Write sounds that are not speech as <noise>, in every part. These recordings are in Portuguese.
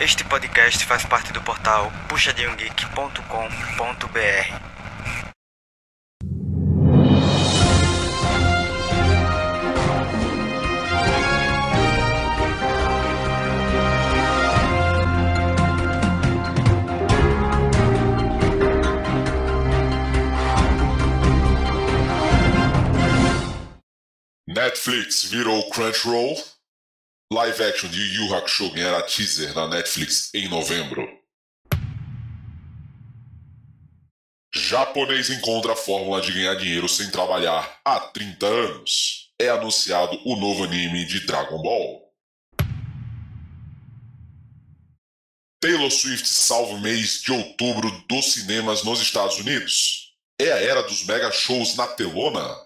Este podcast faz parte do portal puxadinhogeek.com.br. Netflix virou Crunchyroll. Live action de Yu Yu Hakusho ganhará teaser na Netflix em novembro. Japonês encontra a fórmula de ganhar dinheiro sem trabalhar há 30 anos. É anunciado o novo anime de Dragon Ball. Taylor Swift salva o mês de outubro dos cinemas nos Estados Unidos. É a era dos mega shows na telona.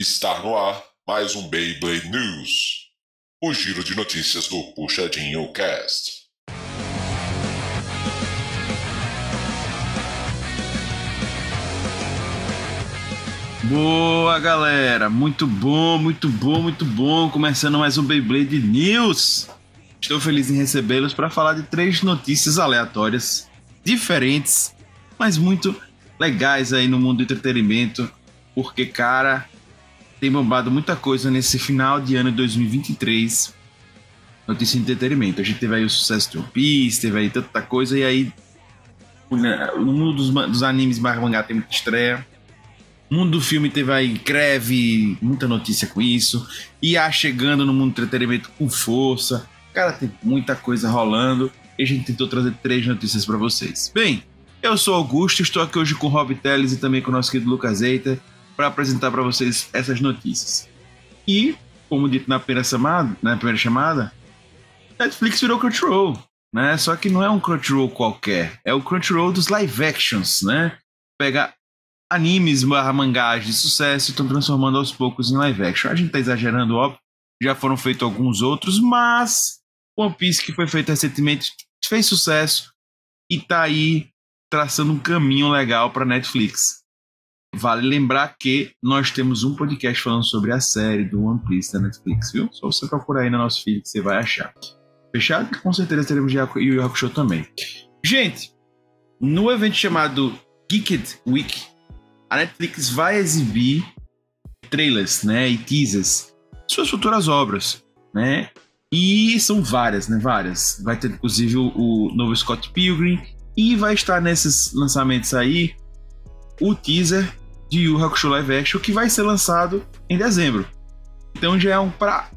Está no ar mais um Beyblade News. O giro de notícias do Puxadinho Cast. Boa galera, muito bom, muito bom, muito bom. Começando mais um Beyblade News. Estou feliz em recebê-los para falar de três notícias aleatórias, diferentes, mas muito legais aí no mundo do entretenimento. Porque, cara, tem bombado muita coisa nesse final de ano de 2023. Notícia de entretenimento. A gente teve aí o sucesso de One Piece, teve aí tanta coisa, e aí no mundo dos, dos animes mais mangá tem muita estreia. No mundo do filme teve aí greve, muita notícia com isso. E a chegando no mundo do entretenimento com força. Cara, tem muita coisa rolando. E a gente tentou trazer três notícias para vocês. Bem, eu sou Augusto, estou aqui hoje com o Rob Teles e também com o nosso querido Lucas Eita para apresentar para vocês essas notícias. E, como dito na primeira chamada, na primeira chamada, Netflix virou Crunchyroll, né? Só que não é um Crunchyroll qualquer, é o Crunchyroll dos live actions, né? Pega animes barra mangás de sucesso e estão transformando aos poucos em live action. A gente tá exagerando, óbvio, já foram feitos alguns outros, mas One Piece que foi feito recentemente fez sucesso e tá aí traçando um caminho legal para Netflix. Vale lembrar que nós temos um podcast falando sobre a série do One Piece da Netflix, viu? Só você procurar aí no nosso feed que você vai achar. Fechado? Com certeza teremos Yu Yu Hakusho também. Gente, no evento chamado Geeked Week, a Netflix vai exibir trailers, né, e teasers de suas futuras obras, né? E são várias, né? Várias. Vai ter inclusive o, o novo Scott Pilgrim e vai estar nesses lançamentos aí o teaser de Yu Hakusho Live Action que vai ser lançado em dezembro. Então já é um pra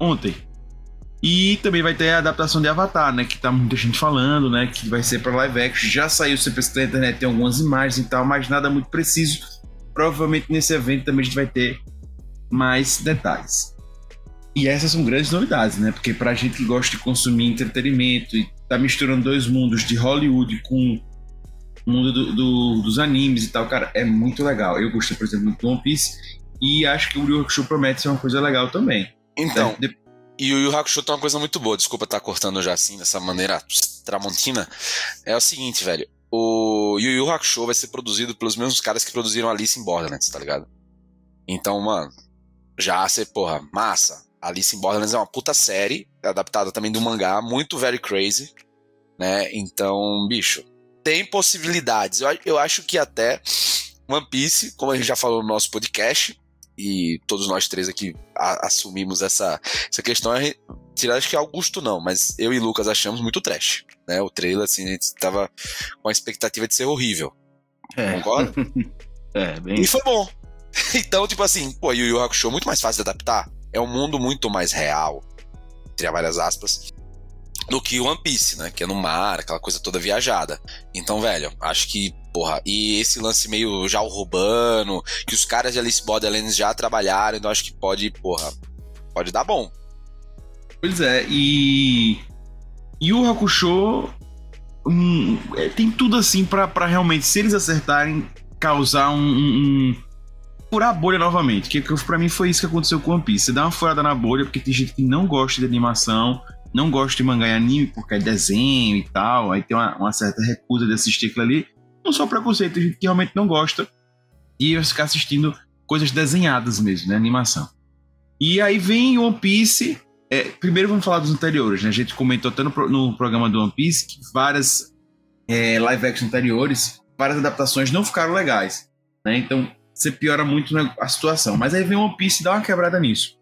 ontem. E também vai ter a adaptação de Avatar, né? Que tá muita gente falando, né? Que vai ser para live action. Já saiu, você pesquisar na internet, tem algumas imagens e tal, mas nada muito preciso. Provavelmente nesse evento também a gente vai ter mais detalhes. E essas são grandes novidades, né? Porque pra gente que gosta de consumir entretenimento e tá misturando dois mundos de Hollywood com mundo do, do, dos animes e tal, cara, é muito legal. Eu gostei, por exemplo, do One Piece e acho que o Yu Hakusho promete ser uma coisa legal também. Então, de... e o Yu Hakusho tem uma coisa muito boa, desculpa estar tá cortando já assim, dessa maneira tramontina, é o seguinte, velho, o Yu Yu Hakusho vai ser produzido pelos mesmos caras que produziram Alice in Borderlands, tá ligado? Então, mano, já ser, porra, massa. Alice in Borderlands é uma puta série, adaptada também do mangá, muito very crazy, né? Então, bicho, tem possibilidades. Eu, eu acho que até One Piece, como a gente já falou no nosso podcast, e todos nós três aqui a, assumimos essa, essa questão, tirar acho que Augusto não, mas eu e Lucas achamos muito trash. Né? O trailer, assim, a gente tava com a expectativa de ser horrível. É. Concorda? <laughs> é, bem. E foi bom. <laughs> Então, tipo assim, pô, Yu Yu Hakusho é muito mais fácil de adaptar. É um mundo muito mais real, entre várias aspas do que One Piece, né? Que é no mar, aquela coisa toda viajada. Então, velho, acho que, porra, e esse lance meio já urbano, que os caras de Alice Borderlands já trabalharam, então acho que pode, porra, pode dar bom. Pois é, e. E o Hakusho hum, é, tem tudo assim para realmente, se eles acertarem, causar um. um, furar a bolha novamente. Que, que para mim foi isso que aconteceu com One Piece. Você dá uma furada na bolha, porque tem gente que não gosta de animação não gosto de mangá e anime porque é desenho e tal, aí tem uma, uma certa recusa de assistir aquilo ali. Não só preconceito, gente que realmente não gosta e vai ficar assistindo coisas desenhadas mesmo, né? Animação. E aí vem One Piece, é, primeiro vamos falar dos anteriores, né? A gente comentou até no, no programa do One Piece que várias é, live action anteriores, várias adaptações não ficaram legais, né? Então você piora muito a situação. Mas aí vem One Piece e dá uma quebrada nisso.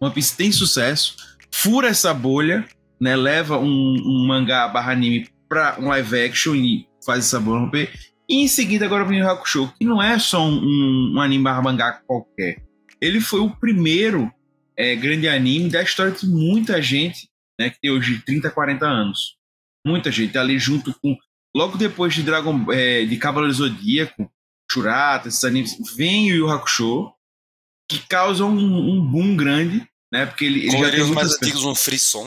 One Piece tem sucesso, fura essa bolha, né? Leva um, um mangá barra anime pra um live action e faz essa bolha romper. E em seguida agora vem o Hakusho, que não é só um, um, anime barra mangá qualquer. Ele foi o primeiro é, grande anime da história de muita gente, né? Que tem hoje 30, 40 anos. Muita gente tá ali junto com. Logo depois de Dragon é, de Cavaleiro Zodíaco, Churata, esses animes, vem o Yu Hakusho, que causa um, um boom grande, né? Porque ele, ele já tem mais antigos, um frisson,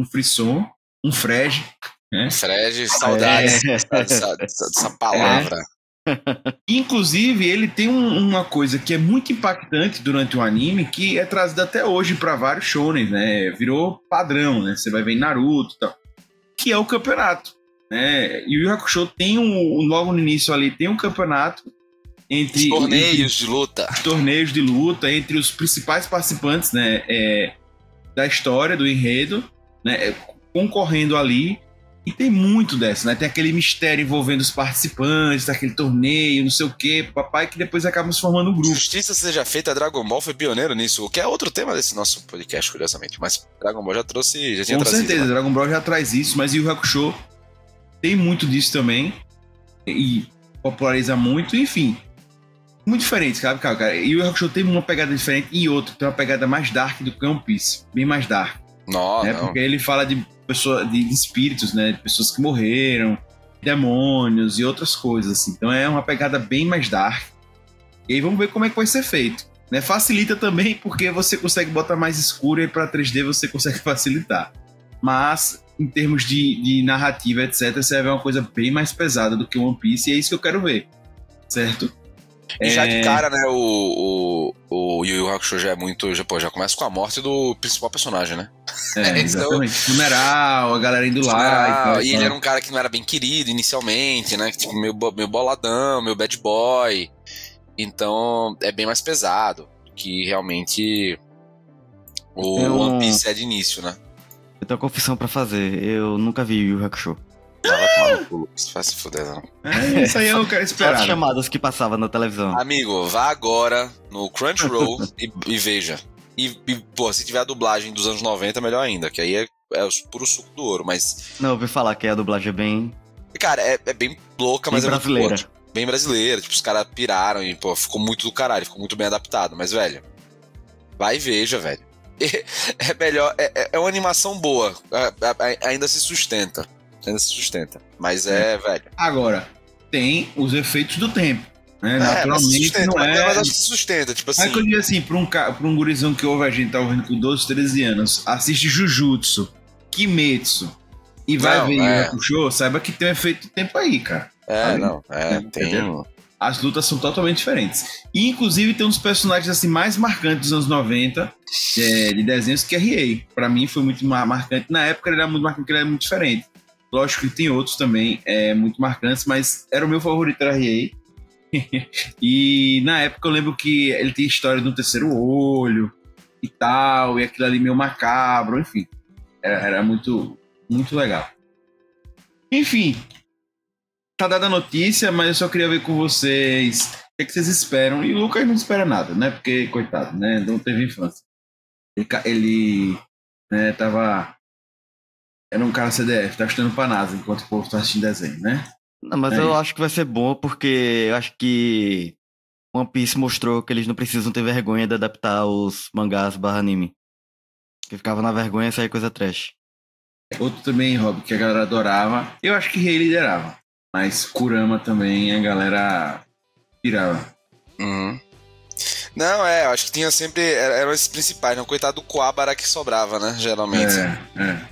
um frisson, um frege, né? frege, saudades É. dessa, dessa- dessa palavra. Inclusive, ele tem um- uma coisa que é muito impactante durante o anime, que é trazida até hoje para vários shonen, né? Virou padrão, né? Você vai ver em Naruto e tal. Que é o campeonato, né? E o Yu Hakusho tem um- logo no início ali, tem um campeonato entre Os torneios de luta. os torneios de luta entre os principais participantes, né? é, da história do enredo, né? é, concorrendo ali. E tem muito dessa, né? Tem aquele mistério envolvendo os participantes daquele torneio, não sei o quê, papai, que depois acabam se formando um grupo. Justiça seja feita, Dragon Ball foi pioneiro nisso, o que é outro tema desse nosso podcast, curiosamente. Mas Dragon Ball já trouxe, já tinha Com trazido. certeza, né? Dragon Ball já traz isso, mas Yu Hakusho tem muito disso também. E populariza muito, enfim. Muito diferente, sabe, cara? cara? E o Hakusho tem uma pegada diferente e outra, tem uma pegada mais dark do que One Piece. Bem mais dark. Não, né? não. Porque ele fala de, pessoa, de, de espíritos, né? De pessoas que morreram, demônios e outras coisas, assim. Então é uma pegada bem mais dark. E aí vamos ver como é que vai ser feito. Né? Facilita também <laughs> porque você consegue botar mais escuro e para 3D você consegue <laughs> facilitar. Mas, em termos de, de narrativa, etc., você vai ver uma coisa bem mais pesada do que One Piece e é isso que eu quero ver. Certo? E já É. de cara, né, o, o, o Yu Yu Hakusho já é muito. Já, pô, já começa com a morte do principal personagem, né? É, <laughs> Então- exatamente. Funeral, a galera indo lá. Ah, tal, e tal. ele era um cara que não era bem querido inicialmente, né? Tipo, meio, meio boladão, meio bad boy. Então é bem mais pesado que realmente o Eu- One Piece é de início, né? Eu tenho uma confissão pra fazer. Eu nunca vi Yu Hakusho. Vai tomar. Vai se fuder, não. É, isso aí eu quero esperar. as chamadas que passavam na televisão. Amigo, vá agora no Crunchyroll e, e veja. E, e, pô, se tiver a dublagem dos anos 90, melhor ainda, que aí é, é o puro suco do ouro. Mas, Não, eu ouvi falar que a dublagem é bem, cara, é, é bem louca, bem mas é muito boa. brasileira. bem brasileira. Tipo, os caras piraram e, pô, ficou muito do caralho, ficou muito bem adaptado. Mas, velho, vai e veja, velho. <laughs> É melhor, é, é- é uma animação boa, é- é- ainda se sustenta. Ainda se sustenta. Mas é, velho. Agora, tem os efeitos do tempo. Né? É, Naturalmente sustenta, não é. mas acho que se sustenta, tipo assim. Mas que eu digo assim, pra um, ca- pra um gurizão que ouve a gente, tá ouvindo com 12, 13 anos, assiste Jujutsu, Kimetsu e vai Não, ver é. Yu Hakusho, saiba que tem um efeito do tempo aí, cara. É, Aí, não, é, entendeu? tem. As lutas são totalmente diferentes. E, inclusive, tem uns personagens assim mais marcantes dos anos 90 é, de desenhos que é Riei. Pra mim foi muito mar- marcante. Na época ele era muito marcante, porque ele era muito diferente. Lógico que tem outros também é, muito marcantes, mas era o meu favorito, era Riei. <laughs> e na época eu lembro que ele tem história do terceiro olho e tal, e aquilo ali meio macabro, enfim. Era, era muito, muito legal. Enfim, tá dada a notícia, mas eu só queria ver com vocês o que, é que vocês esperam. E o Lucas não espera nada, né? Porque, coitado, né? Não teve infância. Ele, ele né, tava. Era um cara CDF, tá estudando pra NASA enquanto o povo tá assistindo desenho, né? Não, mas É eu isso. acho que vai ser bom porque eu acho que One Piece mostrou que eles não precisam ter vergonha de adaptar os mangás barra anime. Que ficava na vergonha e saía coisa trash. Outro também, Rob, que a galera adorava. Eu acho que Rei liderava. Mas Kurama também a galera pirava. Uhum. Não, é, eu acho que tinha sempre. era- Eram esses principais, não? Coitado do Coabara que sobrava, né? Geralmente. É, é.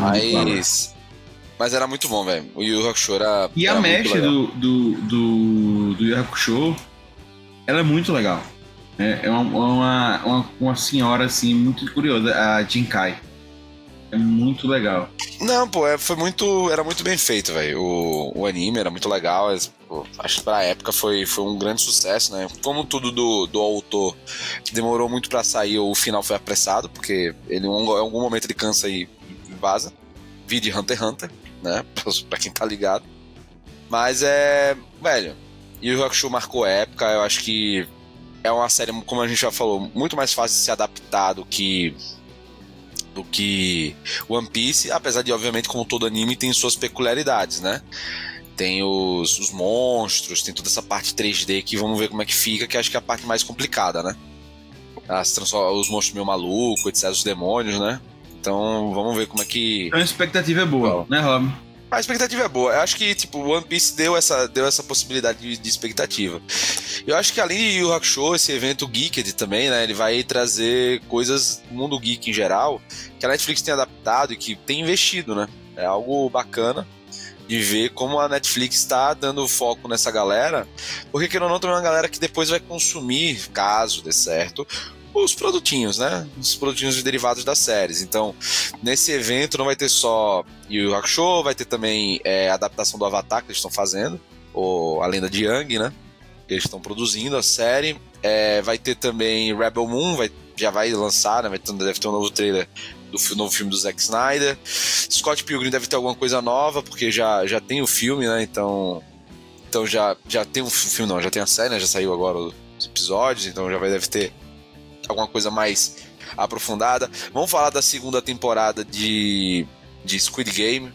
Mas. Mas era muito bom, velho. O Yu Hakusho era. E a era mestre legal. do, do, do, do Yu Hakusho, ela é muito legal. É, é uma, uma, uma, uma senhora, assim, muito curiosa, a Jinkai. É muito legal. Não, pô, é, foi muito. Era muito bem feito, velho. O, o anime era muito legal. é, pô, acho que pra época foi, foi um grande sucesso, né? Como tudo do, do autor demorou muito pra sair, o final foi apressado, porque ele em algum- em algum momento ele cansa e, e vaza. Vide Hunter x Hunter, né? <laughs> pra quem tá ligado. Mas é. Velho, Yu Yu Hakusho marcou época, eu acho que é uma série, como a gente já falou, muito mais fácil de se adaptar do que do que One Piece, apesar de, obviamente, como todo anime, tem suas peculiaridades, né? Tem os, os monstros, tem toda essa parte 3D que vamos ver como é que fica, que acho que é a parte mais complicada, né? As os monstros meio malucos, etc., os demônios, né? Então vamos ver como é que. Então a expectativa é boa, Bom. né, Rob? A expectativa é boa. Eu acho que, tipo, One Piece deu essa, deu essa possibilidade de, de expectativa. Eu acho que além de Yu Yu Hakusho, esse evento Geeked também, né? Ele vai trazer coisas do mundo geek em geral que a Netflix tem adaptado e que tem investido, né? É algo bacana de ver como a Netflix está dando foco nessa galera, porque querendo ou não, também é uma galera que depois vai consumir, caso dê certo, os produtinhos, né? Os produtinhos derivados das séries. Então, nesse evento não vai ter só Yu Yu Hakusho, vai ter também é, a adaptação do Avatar que eles estão fazendo, ou a Lenda de Yang, né? Que eles estão produzindo a série. É, vai ter também Rebel Moon, vai, já vai lançar, né? Vai ter, deve ter um novo trailer do novo filme do Zack Snyder. Scott Pilgrim deve ter alguma coisa nova, porque já, já tem o filme, né? Então, então já, já tem um fi- filme, não, já tem a série, né? Já saiu agora os episódios, então já vai deve ter alguma coisa mais aprofundada. Vamos falar da segunda temporada de, de Squid Game.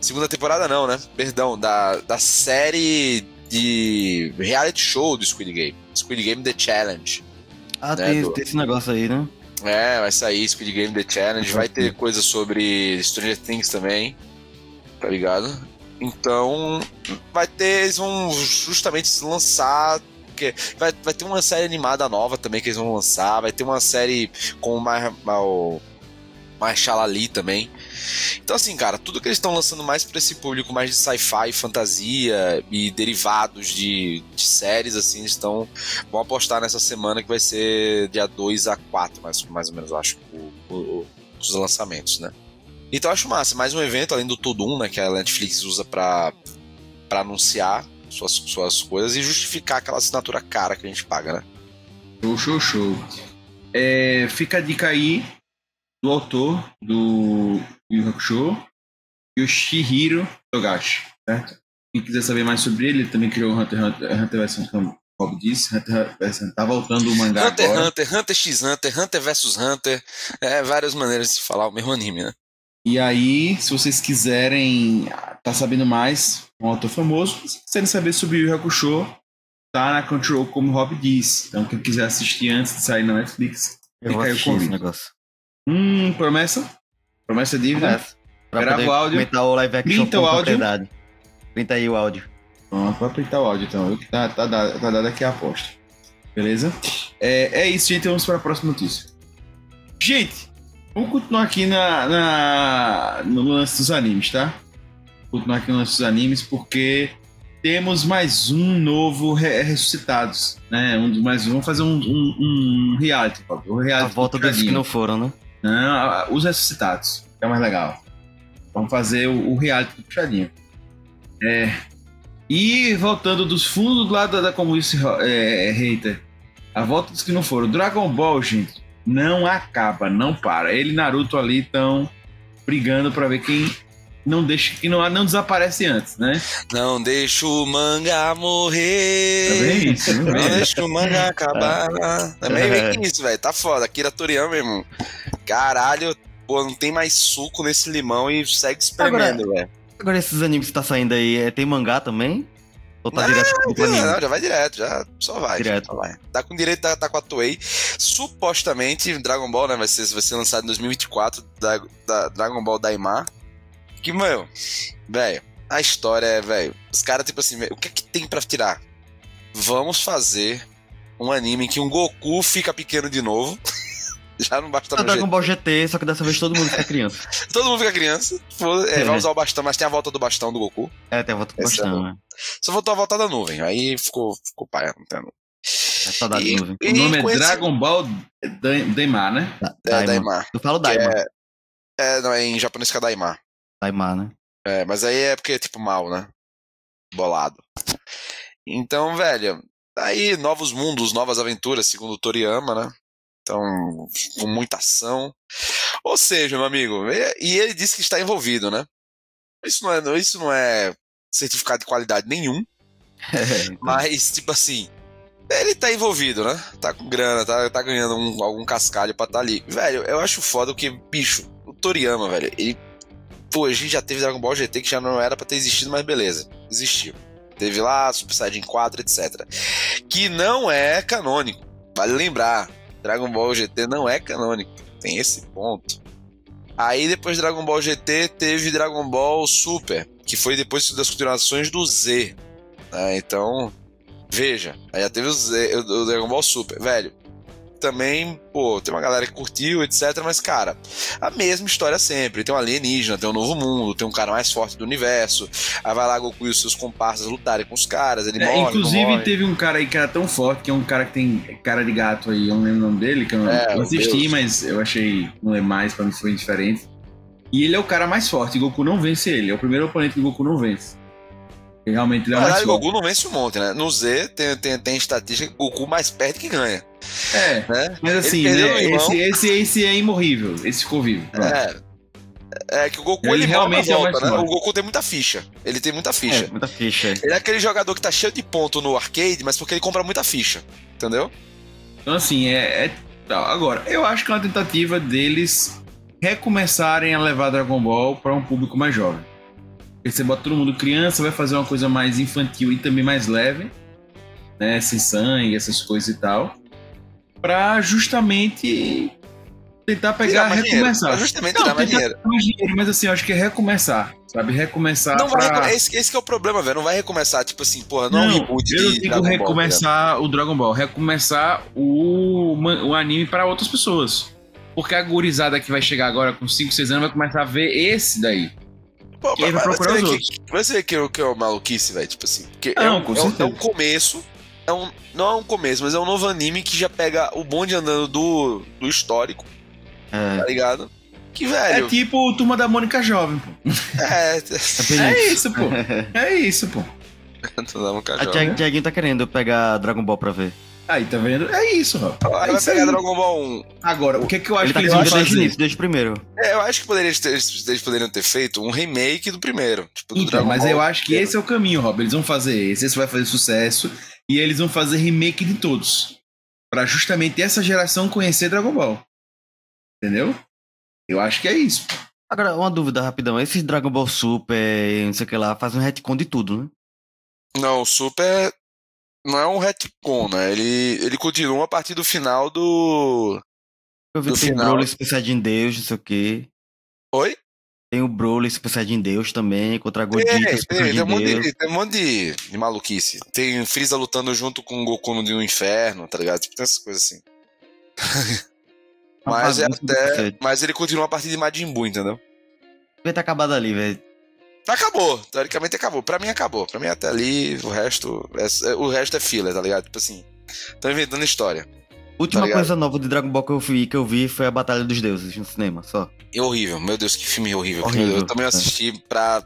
Segunda temporada não, né? Perdão, da, da série de reality show do Squid Game. Squid Game The Challenge. Ah, Né, tem, do- tem esse negócio aí, né? É, vai sair Squid Game The Challenge. Vai ter coisa sobre Stranger Things também. Tá ligado? Então, vai ter. Eles vão justamente se lançar. Porque vai, vai ter uma série animada nova também que eles vão lançar. Vai ter uma série com o Marshall Ali também. Então, assim, cara, tudo que eles estão lançando mais pra esse público mais de sci-fi, fantasia e derivados de, de séries, assim, estão. Vão apostar nessa semana que vai ser dia 2 a 4, mais, mais ou menos, eu acho, o- o- os lançamentos, né? Então eu acho massa, mais um evento, além do Tudum, né, que a Netflix usa pra anunciar suas, suas coisas e justificar aquela assinatura cara que a gente paga, né? Show, show, show. É, fica a dica aí do autor do Yu Hakusho, Yoshihiro Togashi, certo? Quem quiser saber mais sobre ele, ele também criou o Hunter Hunter, Hunter vs. como disse, Hunter vs. tá voltando o mangá Hunter agora. Hunter, Hunter x Hunter, Hunter vs Hunter, é várias maneiras de se falar o mesmo anime, né? E aí, se vocês quiserem tá sabendo mais, um autor famoso, se quiserem saber sobre o Hakusho, tá na Control, como o Rob disse. Então, quem quiser assistir antes de sair na Netflix, Eu Fica aí o convite. negócio. hum, promessa? Promessa dívida? Grava o áudio. o live action Printa o áudio. Printa aí o áudio. Pronto, vai apertar o áudio então. Tá, tá, dado- tá dado aqui a aposta. Beleza? É, é isso, gente. Vamos para a próxima notícia. Gente, vamos continuar aqui na, na- no lance dos animes, tá? Continuar aqui no lance dos animes, porque temos mais um novo re- ressuscitados, né? Um dos mais vamos fazer um, um, um reality, Bob. O A reality volta desses que não foram, né? Não, a- os ressuscitados. É mais legal. Vamos fazer o, o reality do puxadinho. É. E voltando dos fundos do lado da, como disse é, Hater, a volta dos que não foram. Dragon Ball, gente, não acaba, não para. Ele e Naruto ali estão brigando pra ver quem não deixa, quem não, não desaparece antes, né? Não deixa o mangá Tá morrer. bem isso, não Não vem? deixa o mangá acabar. <laughs> É bem que isso, velho. Tá foda. Akira Toriyama, irmão. Caralho, pô, não tem mais suco nesse limão e segue espremendo, velho. Agora esses animes que tá saindo aí, é, tem mangá também? Ou tá Não, direto pro Não, anime? não, já vai direto, já só vai. Direto. Só vai. Tá com direito tá, tá com a Toei. Supostamente, Dragon Ball, né, vai ser, vai ser lançado em 2024, da, da Dragon Ball Daima. Que, meu, velho, a história é, velho, os caras, tipo assim, o que é que tem pra tirar? Vamos fazer um anime em que um Goku fica pequeno de novo. <laughs> Já não basta É no Dragon Ball GT, só que dessa vez todo mundo fica criança. <laughs> Todo mundo fica criança. foda- é, vai usar o bastão, mas tem a volta do bastão do Goku. É, tem a volta com Esse é bastão, né? Só faltou a volta da nuvem. Aí ficou, ficou paia, não tem. É saudade E- nuvem. O nome é Dragon Ball Da- Daima, né? Da- É, Daima. Daima. Eu falo Que Daima. É, é, não, é em japonês que é Daima. Taimar, né? É, mas aí é porque é tipo mal, né? Bolado. Então, velho, aí novos mundos, novas aventuras, segundo o Toriyama, né? Então, com muita ação. Ou seja, meu amigo, e ele disse que está envolvido, né? Isso não é, isso não é certificado de qualidade nenhum, <laughs> mas, tipo assim, ele tá envolvido, né? Tá com grana, tá, tá ganhando um- algum cascalho pra tá ali. Velho, eu acho foda porque, bicho, o Toriyama, velho, ele. Pô, a gente já teve Dragon Ball GT que já não era pra ter existido, mas beleza, existiu. Teve lá Super Saiyajin 4, etc. Que não é canônico. Vale lembrar, Dragon Ball GT não é canônico. Tem esse ponto. Aí depois de Dragon Ball GT teve Dragon Ball Super, que foi depois das continuações do Z. né? Então, veja, aí já teve o, Z, o Dragon Ball Super, velho. Também, pô, tem uma galera que curtiu, etc. Mas, cara, a mesma história sempre. Tem um alienígena, tem um novo mundo, tem um cara mais forte do universo. Aí vai lá Goku e os seus comparsas lutarem com os caras, ele É, morre. não inclusive, morre. teve um cara aí que era tão forte, que é um cara que tem cara de gato aí, eu não lembro o nome dele, que eu não É, eu o assisti, Deus. mas eu achei, não é mais, pra mim foi indiferente. E ele é o cara mais forte, Goku não vence ele, é o primeiro oponente que Goku não vence. Realmente ele é o mais forte. Goku não vence um monte, né? No Z tem, tem, tem estatística que o Goku mais perde que ganha. É, Né? mas assim, né, esse, esse, esse é imorrível, esse ficou vivo. pronto. É. É que o Goku Ele ele, realmente é volta, mais né? O Goku tem muita ficha. Ele tem muita ficha. É, muita ficha. Ele é aquele jogador que tá cheio de ponto no arcade, mas porque ele compra muita ficha. Entendeu? Então, assim, é, é. Agora, eu acho que é uma tentativa deles recomeçarem a levar Dragon Ball para um público mais jovem. Porque você bota todo mundo criança, vai fazer uma coisa mais infantil e também mais leve, né? Sem sangue, essas coisas e tal. Pra justamente tentar pegar, Tirar dinheiro. recomeçar. Justamente Não, tirar mais dinheiro. mais dinheiro, mas assim, eu acho que é recomeçar, sabe? Recomeçar Não vai pra... recome- esse, esse que é o problema, velho. Não vai recomeçar, tipo assim, porra, não, é um Não, reboot eu não de digo Dragon Ball, tá recomeçar o Dragon Ball, recomeçar o, o anime para outras pessoas. Porque a gurizada que vai chegar agora com 5, 6 anos vai começar a ver esse daí. Pô, E aí vai mas procurar os que, você vê que, é- que é uma maluquice, velho. Tipo assim. Porque é, Não, um, com é, um, é um começo. É um, não é um começo, mas é um novo anime que já pega o bonde andando do, do histórico, É, tá ligado? Que, É velho. tipo o Turma da Mônica Jovem, pô. <laughs> É, É isso, pô. É isso, pô. <laughs> Não, A cara, Tiag- Tiaguinho tá querendo pegar Dragon Ball pra ver. Aí, tá vendo? É isso, Rob. Aí É vai pegar aí. Dragon Ball 1. Agora, o que, é que eu acho Ele tá que eles vão fazer? desde o primeiro. É, eu acho que poderia ter, eles eles poderiam ter feito um remake do primeiro. Tipo, do Então, Dragon mas Ball eu acho que primeiro. esse é o caminho, Rob. Eles vão fazer esse, esse vai fazer sucesso. E eles vão fazer remake de todos. Pra justamente essa geração conhecer Dragon Ball. Entendeu? Eu acho que é isso. Agora, uma dúvida rapidão. Esse Dragon Ball Super, e não sei o que lá, faz um retcon de tudo, né? Não, o Super não é um retcon, né? Ele, ele continua a partir do final do. Eu vi Do final. Broly Super Saiyajin Deus, não sei o que. Oi? Tem o Broly Super Saiyajin Deus também, contra a Godita Tem, Super tem, um monte, de, tem um monte de, de maluquice. Tem Freeza lutando junto com o Goku no no inferno, tá ligado? Tipo, tem essas coisas assim. Mas, é até, mas ele continua a partir de Majin Buu, entendeu? Devia ter acabado ali, velho. Acabou, teoricamente acabou. Pra mim acabou. Pra mim até ali, o resto. É, o resto é filler, tá ligado? Tipo assim. Estão inventando história. Última Tá coisa nova de Dragon Ball que eu vi, que eu vi foi a Batalha dos Deuses no cinema, só. É horrível, meu Deus, que filme horrível. Horrível, eu também é. assisti pra,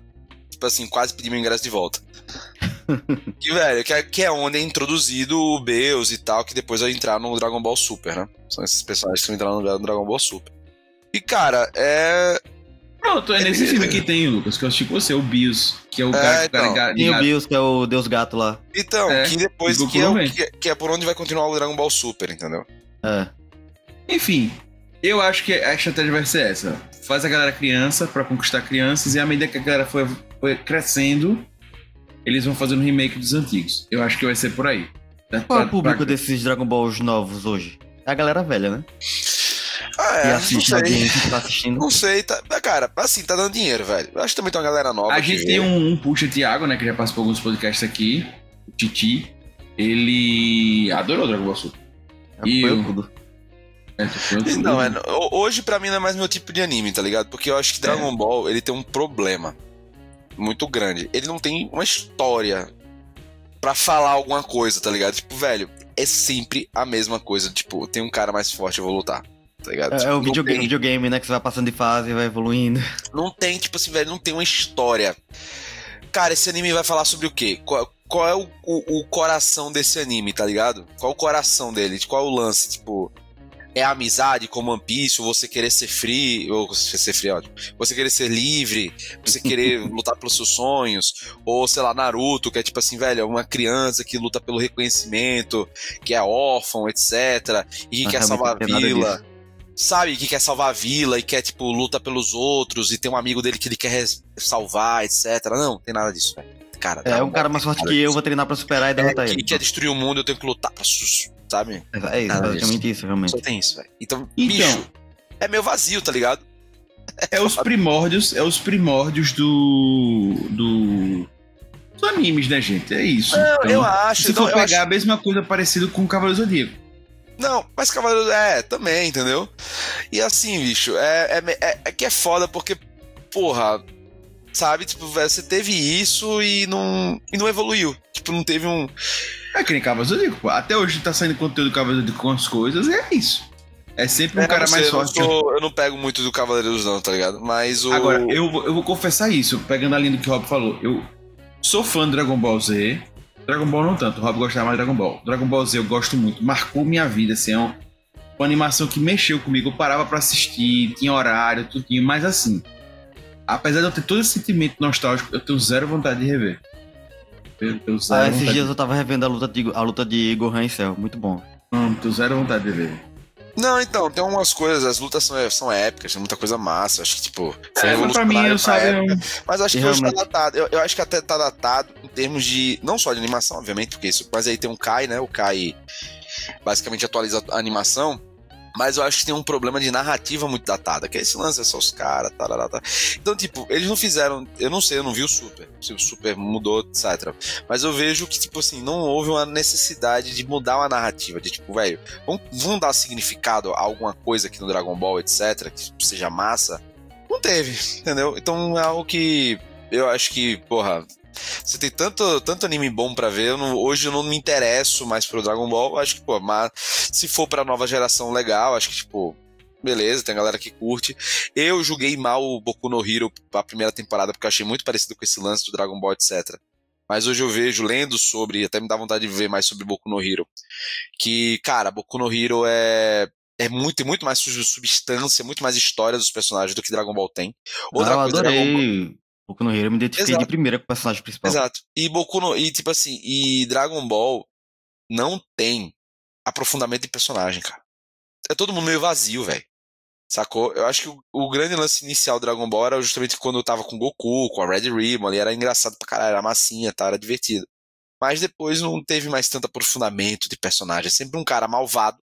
tipo assim, quase pedir meu ingresso de volta. que, <laughs> velho, que é, que é onde é introduzido o Beus e tal, que depois vai entrar no Dragon Ball Super, né? São esses personagens que vão entrar no Dragon Ball Super. E, cara, é. Pronto, é nesse filme que tem, Lucas, que eu assisti com você, o Bios, que é o cara que tá então. ligado. E o Bills, que é o Deus Gato lá. Então, É, que depois que é, o- que, é- que é por onde vai continuar o Dragon Ball Super, entendeu? É. Enfim, eu acho que a estratégia vai ser essa. Faz a galera criança pra conquistar crianças e à medida que a galera for, for crescendo, eles vão fazendo remake dos antigos. Eu acho que vai ser por aí. Qual é o público pra- desses Dragon Balls novos hoje? É a galera velha, né? Ah, é, não assiste a audiência que tá assistindo. Não sei, tá, cara, assim, tá dando dinheiro, velho. Eu acho que também tem uma galera nova. A gente tem um, um puxa Thiago, né, que já participou de alguns podcasts aqui, o Titi. Ele adorou Dragon Ball Super. E Foi o- tudo. É. <laughs> Não, é, ho- hoje pra mim não é mais meu tipo de anime, tá ligado? Porque eu acho que Dragon Ball, ele tem um problema muito grande. Ele não tem uma história pra falar alguma coisa, tá ligado? Tipo, velho, é sempre a mesma coisa. Tipo, tem um cara mais forte, eu vou lutar. Tá ligado? É, Tipo, é o videogame, tem- videogame, né? Que você vai passando de fase e vai evoluindo. Não tem, tipo assim, velho, não tem uma história. Cara, esse anime vai falar sobre o quê? Qual, qual é o, o, o coração desse anime, tá ligado? Qual o coração dele? Qual é o lance? Tipo, é a amizade como One Piece, ou você querer ser free, ou você ser free, é ótimo. Você querer ser livre, você querer <laughs> lutar pelos seus sonhos, ou sei lá, Naruto, que é tipo assim, velho, é uma criança que luta pelo reconhecimento, que é órfão, etc. E que Mas quer salvar a vila. Sabe, que quer salvar a vila e quer, tipo, luta pelos outros e tem um amigo dele que ele quer salvar, etc. Não, não tem nada disso, velho. Cara, É um cara mais forte que eu, vou treinar pra superar e É, derrotar que ele. quer destruir o mundo, eu tenho que lutar pra sabe? É isso, Nada basicamente isso, realmente. Só tem isso, velho. Então, Então. bicho, é meio vazio, tá ligado? <laughs> É os primórdios, é os primórdios do. do. dos animes, né, gente? É isso. Não, Então, eu acho. Se for eu pegar acho- a mesma coisa parecida com o Cavaleiro Zodíaco. Não, mas Cavaleiro. É, também, entendeu? E assim, bicho, é, é, é, é que é foda porque, porra. Sabe, tipo, você teve isso e não, e não evoluiu. Tipo, não teve um. É que nem Cavaleiro Zodíaco. pô. Até hoje tá saindo conteúdo do Cavaleiro Zodíaco com as coisas, e é isso. É sempre um É, cara sei, mais eu forte. sou- eu não pego muito do Cavaleiros, não, tá ligado? Mas o. Agora, eu, vou- eu vou confessar isso, pegando a linha do que o Rob falou. Eu sou fã do Dragon Ball Z. Dragon Ball não tanto, o Rob gostava mais de Dragon Ball. Dragon Ball Z eu gosto muito, marcou minha vida, assim, é um- uma animação que mexeu comigo. Eu parava pra assistir, tinha horário, tudo, mas assim, apesar de eu ter todo esse sentimento nostálgico, eu tenho zero vontade de rever. Eu zero Ah, esses dias eu tava revendo a luta de, a luta de Gohan e Cell, muito bom. Não, tenho zero vontade de rever. Não, então, tem umas coisas, as lutas são, são épicas, tem muita coisa massa. Acho que, tipo, foi É, mas pra mim, eu sabe, época. Mas acho que hoje tá datado. Eu, eu acho que até tá datado em termos de. Não só de animação, obviamente, porque isso. Mas aí tem um Kai, né? O Kai basicamente atualiza a animação. Mas eu acho que tem um problema de narrativa muito datada, que é esse lance, é só os caras, tarará, tá. Então, tipo, eles não fizeram. Eu não sei, eu não vi o Super. Se o Super mudou, etc. Mas eu vejo que, tipo assim, não houve uma necessidade de mudar uma narrativa. De tipo, velho, vamos, vamos dar significado a alguma coisa aqui no Dragon Ball, etc. Que seja massa. Não teve, entendeu? Então é algo que eu acho que, porra, você tem tanto, tanto anime bom pra ver. eu não- hoje eu não me interesso mais pro Dragon Ball. Acho que, pô, mas se for pra nova geração, legal. Acho que, tipo, beleza, tem galera que curte. Eu julguei mal o Boku no Hero a primeira temporada, porque eu achei muito parecido com esse lance do Dragon Ball, etc. Mas hoje eu vejo, lendo sobre, até me dá vontade de ver mais sobre Boku no Hero. Que, cara, Boku no Hero é. É muito, tem muito mais sub- substância, muito mais história dos personagens do que Dragon Ball tem. ah, eu Dragon Ball-. Boku no Hero, eu me identifiquei Exato. de primeira com o personagem principal. Exato. E Boku no, e tipo assim, e Dragon Ball não tem aprofundamento de personagem, cara. É todo mundo meio vazio, velho. Sacou? Eu acho que o, o grande lance inicial do Dragon Ball era justamente quando eu tava com o Goku, com a Red Ribbon, ali era engraçado pra caralho, era massinha, tá? Era divertido. Mas depois não teve mais tanto aprofundamento de personagem. É sempre um cara malvado,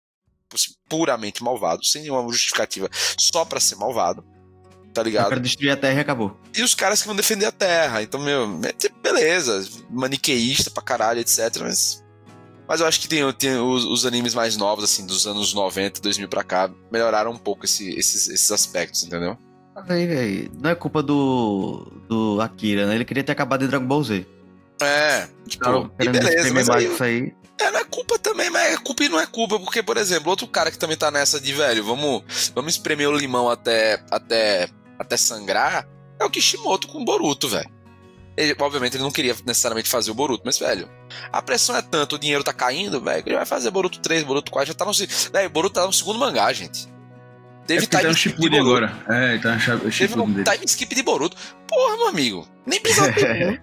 puramente malvado, sem nenhuma justificativa, só pra ser malvado. Tá Eu ligado? quero destruir a Terra e acabou. e os caras que vão defender a Terra. Então, meu, é tipo, beleza, maniqueísta pra caralho, etc. Mas, mas eu acho que tem, tem os, os animes mais novos, assim, dos anos 90, 2000 pra cá, melhoraram um pouco esse- esses, esses aspectos, entendeu? Mas aí, velho, não é culpa do, do Akira, né? Ele queria ter acabado em Dragon Ball Z. É, tipo, e beleza, mas aí, isso aí. é, não é culpa também, mas é culpa e não é culpa, porque, por exemplo, outro cara que também tá nessa de, velho, vamos, vamos espremer o limão até, até, até sangrar, é o Kishimoto com o Boruto, velho. Ele, obviamente ele não queria necessariamente fazer o Boruto, mas, velho, a pressão é tanto, o dinheiro tá caindo, velho, que ele vai fazer Boruto 3, Boruto 4, já tá no. Velho, Boruto tá no segundo mangá, gente. É Teve porque tá time um skip de agora. É, tá um Teve um dele. time skip de Boruto. Porra, meu amigo. Nem precisa <laughs> ter.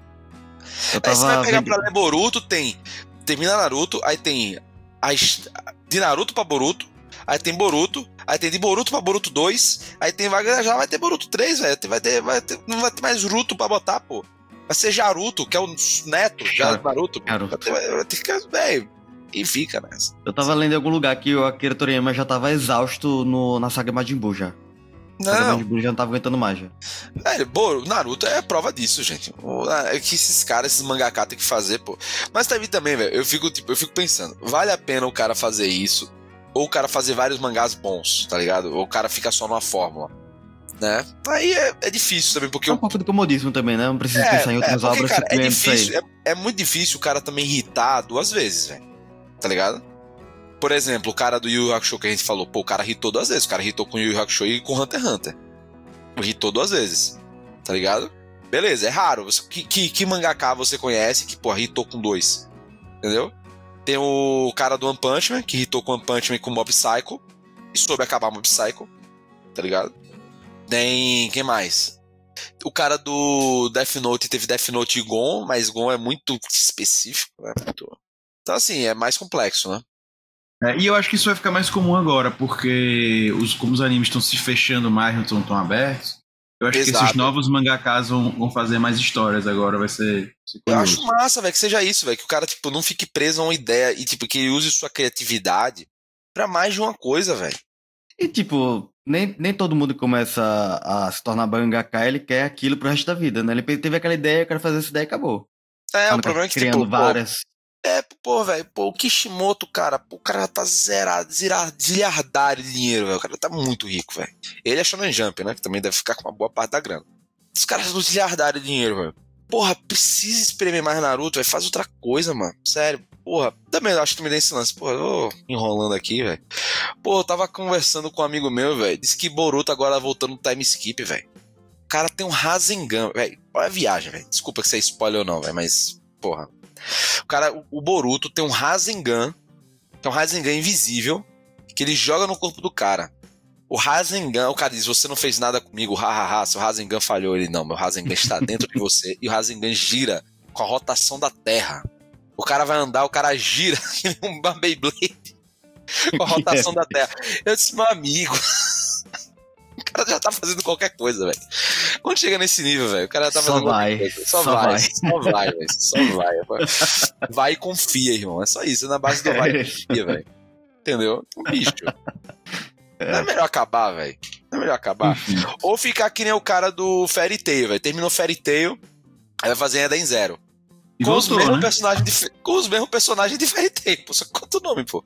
Aí você vai pegar vendo... pra ler Boruto, tem. Termina Naruto, aí tem. As, de Naruto pra Boruto, aí tem Boruto, aí tem de Boruto pra Boruto 2, aí tem. vai- Já vai ter Boruto 3, velho. Vai ter, vai ter, não vai ter mais Ruto pra botar, pô. Vai ser Jaruto, que é o neto já Naruto. pô. Naruto. Vai ter, vai ter que. Velho. E fica nessa. Eu tava lendo em algum lugar que o Akira Toriyama já tava exausto no, na saga Majin Buu já. Não, Majin Buu já não tava aguentando mais já. Velho, Boru- Naruto é prova disso, gente. O- É que esses caras, esses mangaka tem que fazer, pô. Mas também, também, velho, eu fico, tipo, eu fico pensando, vale a pena o cara fazer isso? Ou o cara fazer vários mangás bons, tá ligado? Ou o cara fica só numa fórmula, né? Aí é, é difícil também, porque É eu um pouco de comodismo também, né? Não precisa é, pensar em é, outras porque, obras cara, é difícil, é, é muito difícil o cara também irritar duas vezes, velho. Tá ligado? Por exemplo, o cara do Yu Hakusho que a gente falou, pô, o cara hitou duas vezes. O cara hitou com o Yu Hakusho e com Hunter x Hunter. Hitou duas vezes. Tá ligado? Beleza, é raro. Você- Que, que, que mangaka você conhece que, pô, hitou com dois? Entendeu? Tem o cara do One Punch Man, que hitou com One Punch Man com Mob Psycho. E soube acabar Mob Psycho. Tá ligado? Tem. Quem mais? O cara do Death Note teve Death Note e Gon, mas Gon é muito específico, né? Então, assim, é mais complexo, né? É, e eu acho que isso vai ficar mais comum agora, porque os, como os animes estão se fechando mais, não estão tão abertos, eu acho que esses novos mangakas vão, vão fazer mais histórias agora, vai ser, Eu acho massa, velho, que seja isso, velho. Que o cara, tipo, não fique preso a uma ideia e, tipo, que ele use sua criatividade pra mais de uma coisa, velho. E tipo, nem, nem todo mundo começa a, a se tornar mangaka, ele quer aquilo pro resto da vida, né? Ele teve aquela ideia, eu quero fazer essa ideia e acabou. É, Quando o problema é que, criando tipo, pô, várias. É, pô, velho, pô, o Kishimoto, cara, pô, o cara tá zerado, zilhardário de dinheiro, velho. O cara tá muito rico, velho. Ele é Shonen Jump, né? Que também deve ficar com uma boa parte da grana. Os caras do zilhardário de dinheiro, velho. Porra, precisa espremer mais Naruto, velho. Faz outra coisa, mano. Sério. Porra, também acho que me dá esse lance. Porra, eu vou enrolando aqui, velho. Pô, eu tava conversando com um amigo meu, velho. Disse que Boruto agora voltando no time skip, velho. O cara tem um Rasengan, velho. Olha a viagem, velho. Desculpa que você é spoiler ou não, velho, mas, porra. O cara, o- Boruto tem um Rasengan, que é um Rasengan invisível, que ele joga no corpo do cara. O Rasengan, o cara diz, você não fez nada comigo, hahaha, seu Rasengan falhou. Ele, não, meu Rasengan está dentro de você. E o Rasengan gira com a rotação da Terra. O cara vai andar, o cara gira, <laughs> nem uma Beyblade, com a rotação da Terra. Eu disse, meu amigo, cara já tá fazendo qualquer coisa, velho. Quando chega nesse nível, velho, o cara já tá Só fazendo qualquer vai, coisa. Só, só vai, vai. só vai, velho, só vai. Vai e confia, irmão. É só isso, é na base do vai e confia, velho. Entendeu? Um bicho. Não é melhor acabar, velho. Não é melhor acabar. Enfim. Ou ficar que nem o cara do Fairy Tail, velho. Terminou Fairy Tail, aí vai fazer Eden Zero. E com, os voltou, mesmos né? personagens de, com os mesmos personagens de Fairy Tail. Pô, só conta o nome, pô.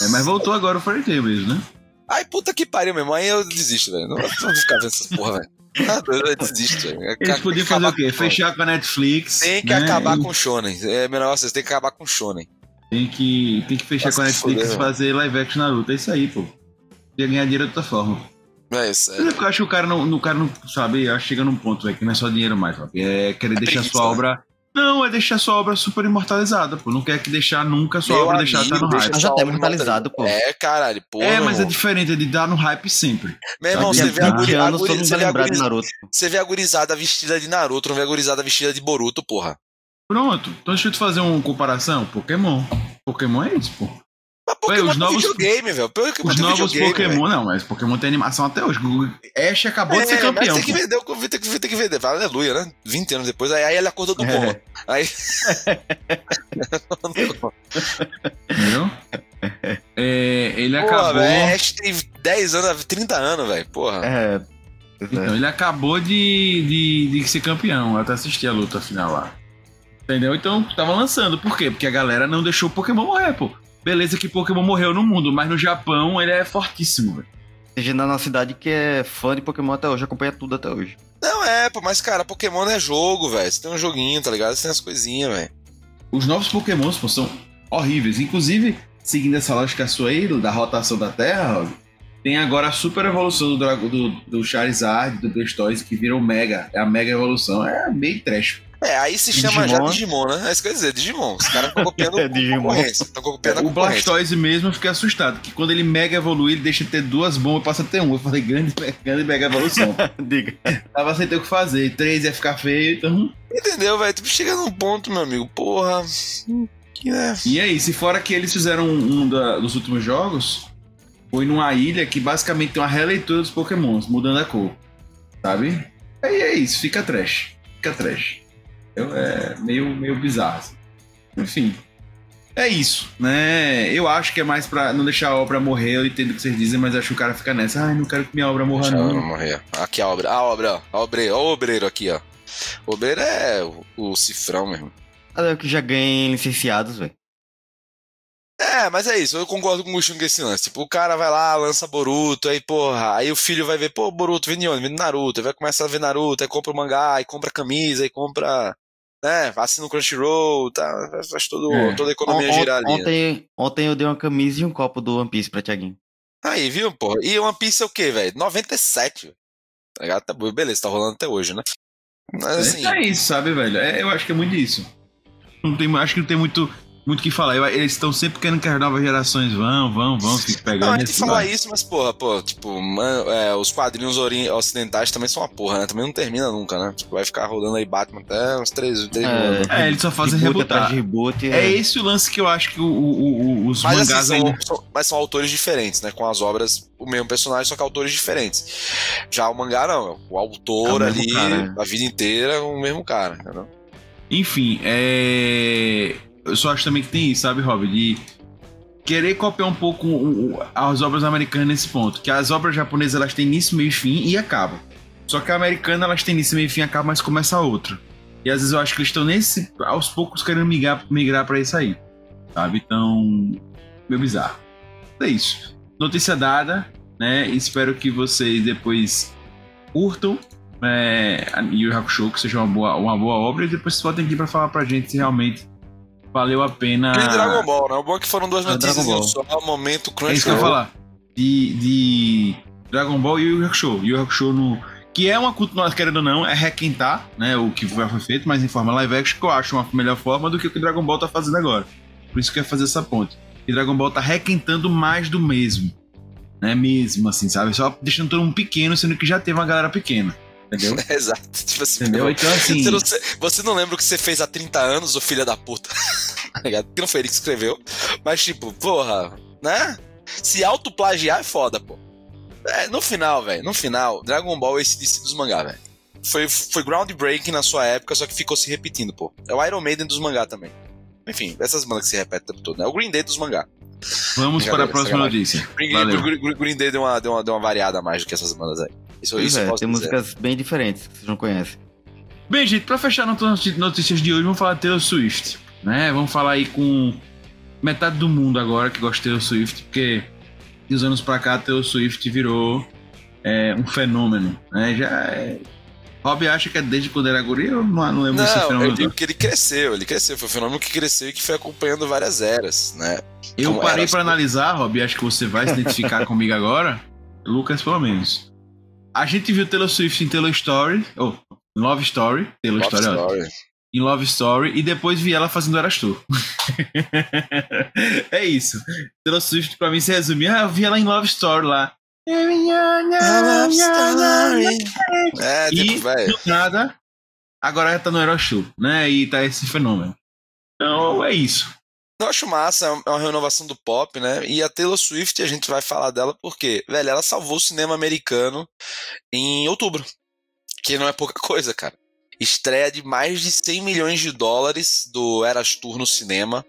É, mas voltou agora o Fairy Tail mesmo, né? Ai, puta que pariu, meu irmão. Aí eu desisto, velho. Não vou ficar vendo essas porra, velho. Tá Eu desisto, velho. Eles Tem que podiam fazer o quê? Fechar com a Netflix. Tem que né? acabar E com o Shonen. É, meu negócio, é, tem que acabar com o Shonen. Tem que, tem que fechar Nossa, com a Netflix foder, e fazer live action Naruto. É isso aí, pô. Ia ganhar dinheiro de outra forma. É isso, é porque eu acho que o cara não, o cara não sabe, acho que chega num ponto, velho, que não é só dinheiro mais, ó, é querer deixar preguiça, sua né? obra. Não, é deixar sua obra super imortalizada, pô. Não quer que deixar nunca sua Meu obra deixar estar no deixa hype. Mas já tá imortalizado, pô. É, caralho, porra. É, mas é irmão. diferente, é de dar no hype sempre. Meu irmão, você vê, que a há guri, 20 a anos você, vê Naruto. você vê a gurizada vestida de Naruto, não vê a gurizada vestida de Boruto, porra. Pronto, então deixa eu te fazer uma comparação. Pokémon. Pokémon é isso, pô. Mas Pokémon os novos- videogame, velho. Pokémon Os novos videogame, Pokémon, velho. não, mas Pokémon tem animação até hoje. Ash acabou de ser É, campeão. Tem que vender, tem que, tem que vender. Aleluia, né? 20 anos depois, aí, aí ele acordou do É. coma. Aí. Entendeu? É, ele Porra, acabou. velho. Ash tem 10 anos, 30 anos, velho. Porra. É. pois é. Então, ele acabou de, de, de ser campeão. Eu até assisti a luta final lá. Entendeu? Então, tava lançando. Por quê? Porque a galera não deixou o Pokémon morrer, pô. Beleza que Pokémon morreu no mundo, mas no Japão ele é fortíssimo, velho. Tem gente na nossa cidade que é fã de Pokémon até hoje, acompanha tudo até hoje. Não, é, pô, mas, cara, Pokémon não é jogo, velho. Você tem um joguinho, tá ligado? Você tem as coisinhas, velho. Os novos Pokémons, pô, são horríveis. Inclusive, seguindo essa lógica sua aí, da rotação da Terra, tem agora a super evolução do, Drago- do, do Charizard, do Blastoise, que vira o Mega. É a Mega Evolução. É meio trash. É, aí se chama já Digimon. Digimon, né? É isso que eu ia dizer, Digimon. Os caras estão copiando <laughs> É, a Digimon. Estão copiando o. Blastoise mesmo eu fiquei assustado, que quando ele mega evolui, ele deixa de ter duas bombas e passa a ter um. Eu falei, grande, <laughs> grande mega evolução. <laughs> Diga. Tava sem ter o que fazer. Três ia ficar feio, então. Entendeu, velho? Tipo, chega num ponto, meu amigo. Porra. Que é. E aí, se fora que eles fizeram um da- dos últimos jogos, foi numa ilha que basicamente tem uma releitura dos Pokémons, mudando a cor. Sabe? Aí é isso, fica trash. Fica trash. Eu- É meio, meio bizarro. assim. Enfim. É isso, né? Eu acho que é mais pra não deixar a obra morrer, eu entendo o que vocês dizem, mas acho que o cara fica nessa. Ai, não quero que minha obra morra, Deixa não. morrer. Aqui a obra. A obra, ó. A obreiro. Ó o obreiro aqui, ó. O obreiro é o, o cifrão mesmo. Olha que já ganhem licenciados, velho. É, mas é isso, eu concordo com o Gushin com esse lance. Tipo, o cara vai lá, lança Boruto, aí, porra, aí o filho vai ver, pô, Boruto, vem de onde? Vem de Naruto, aí vai começar a ver Naruto, aí compra o mangá, aí compra camisa, aí compra né? Assina o Crunchyroll, tá? Faz todo, É. toda a economia On- girar ali. né? Ontem, ontem eu dei uma camisa e um copo do One Piece pra Tiaguinho. Aí, viu, pô? E One Piece é o quê, velho? 97, velho. Tá ligado? Tá bom, Beleza, tá rolando até hoje, né? Mas assim. É isso, sabe, velho? É, eu acho que é muito isso. Não tem, acho que não tem muito muito o que falar. Eu- Eles estão sempre querendo que as novas gerações vão, vão, vão, fiquem pegando. Não, a e gente assim fala vai. isso, mas, porra, pô, tipo, man- é, os quadrinhos ocidentais também são uma porra, né? Também não termina nunca, né? Tipo, vai ficar rodando aí Batman até uns três, três anos. É, eles só fazem reboot rebutar. reboot. É esse o lance que eu acho que o- o- o- os Mas, assim, mangás são, ainda. são- mas são autores diferentes, né? Com as obras, o mesmo personagem, só que autores diferentes. Já o mangá, não. O autor É o ali, cara. a vida inteira, é o mesmo cara, entendeu? Enfim, é. Eu só acho também que tem isso, sabe, Rob? De querer copiar um pouco as obras americanas nesse ponto. Que as obras japonesas elas têm início, meio e fim e acabam. Só que a americana elas têm início, meio e fim e acabam, mas começa outra. E às vezes eu acho que eles estão nesse. aos poucos querendo migrar, migrar pra isso aí. Sabe? Então. Meio bizarro. É isso. Notícia dada, né? Espero que vocês depois curtam é, Yu Hakusho, que seja uma boa, uma boa obra, e depois vocês voltem aqui pra falar pra gente se realmente valeu a pena. E Dragon Ball, né? O bom é que foram duas É notícias Dragon Ball. só, momento É isso que eu ia Crunchyroll. falar. De, de Dragon Ball e Yu Hakusho. Yu Hakusho no. Que é uma continuação, querendo ou não, é requentar, né? O que já foi feito, mas em forma live action, que eu acho uma melhor forma do que o que Dragon Ball tá fazendo agora. Por isso que eu ia fazer essa ponte. E Dragon Ball tá requentando mais do mesmo. Né? Mesmo, assim, sabe? Só deixando todo mundo pequeno, sendo que já teve uma galera pequena. Entendeu? <laughs> Exato. Tipo assim, Entendeu? pô, Então, assim. Você não, você não lembra o que você fez há 30 anos, ô filho da puta? <laughs> Tá? Que não foi ele que escreveu. Mas, tipo, porra, né? Se autoplagiar é foda, pô. É, no final, velho, no final, Dragon Ball é esse DC dos mangá, velho. Foi, foi groundbreaking na sua época, só que ficou se repetindo, pô. É o Iron Maiden dos mangá também. Enfim, essas bandas que se repetem o tempo todo, né? É o Green Day dos mangá. Vamos para a próxima notícia. Green- Green- Green Day deu uma, deu, uma, deu uma variada a mais do que essas bandas aí. Isso, Pois isso eu é, tem dizer. músicas bem diferentes que vocês não conhecem. Bem, gente, pra fechar nossas notícias de hoje, vamos falar de Taylor Swift. Né? Vamos falar aí com metade do mundo agora que gosta de Taylor Swift, porque de uns anos pra cá, Taylor Swift virou é, um fenômeno. Né? Já é... Rob acha que é desde quando era guri, eu não, não lembro desse Não, eu fenômeno. digo que ele cresceu, ele cresceu. Foi um fenômeno que cresceu e que foi acompanhando várias eras, né? Eu como parei era pra assim. analisar, Rob, acho que você vai se identificar <laughs> comigo agora. Lucas, pelo menos. A gente viu Taylor Swift em Taylor Story, ou Love Story, Taylor Love Story, ó, Story. em Love Story e depois vi ela fazendo Eras Tour. <laughs> é isso. Taylor Swift pra mim se resume. Ah, eu vi ela em Love Story lá. É, E- tipo, velho. Do nada, agora ela tá no Eras Tour, né? E tá esse fenômeno. Então é isso. Eu acho massa, é uma renovação do pop, né? E a Taylor Swift, a gente vai falar dela porque, velho, ela salvou o cinema americano em outubro. Que não é pouca coisa, cara. Estreia de mais de 100 milhões de dólares do Eras Tour no cinema.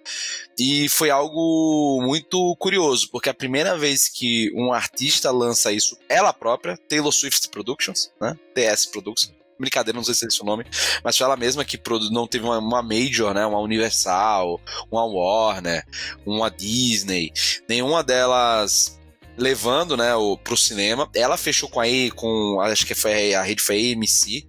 E foi algo muito curioso, porque a primeira vez que um artista lança isso, ela própria, Taylor Swift Productions, né? TS Productions. Brincadeira, não sei se é esse o nome, mas foi ela mesma que não teve uma, uma major, né? Uma Universal, uma Warner, uma Disney, nenhuma delas levando, né, o, pro cinema. Ela fechou com a, com, acho que foi a rede foi a AMC,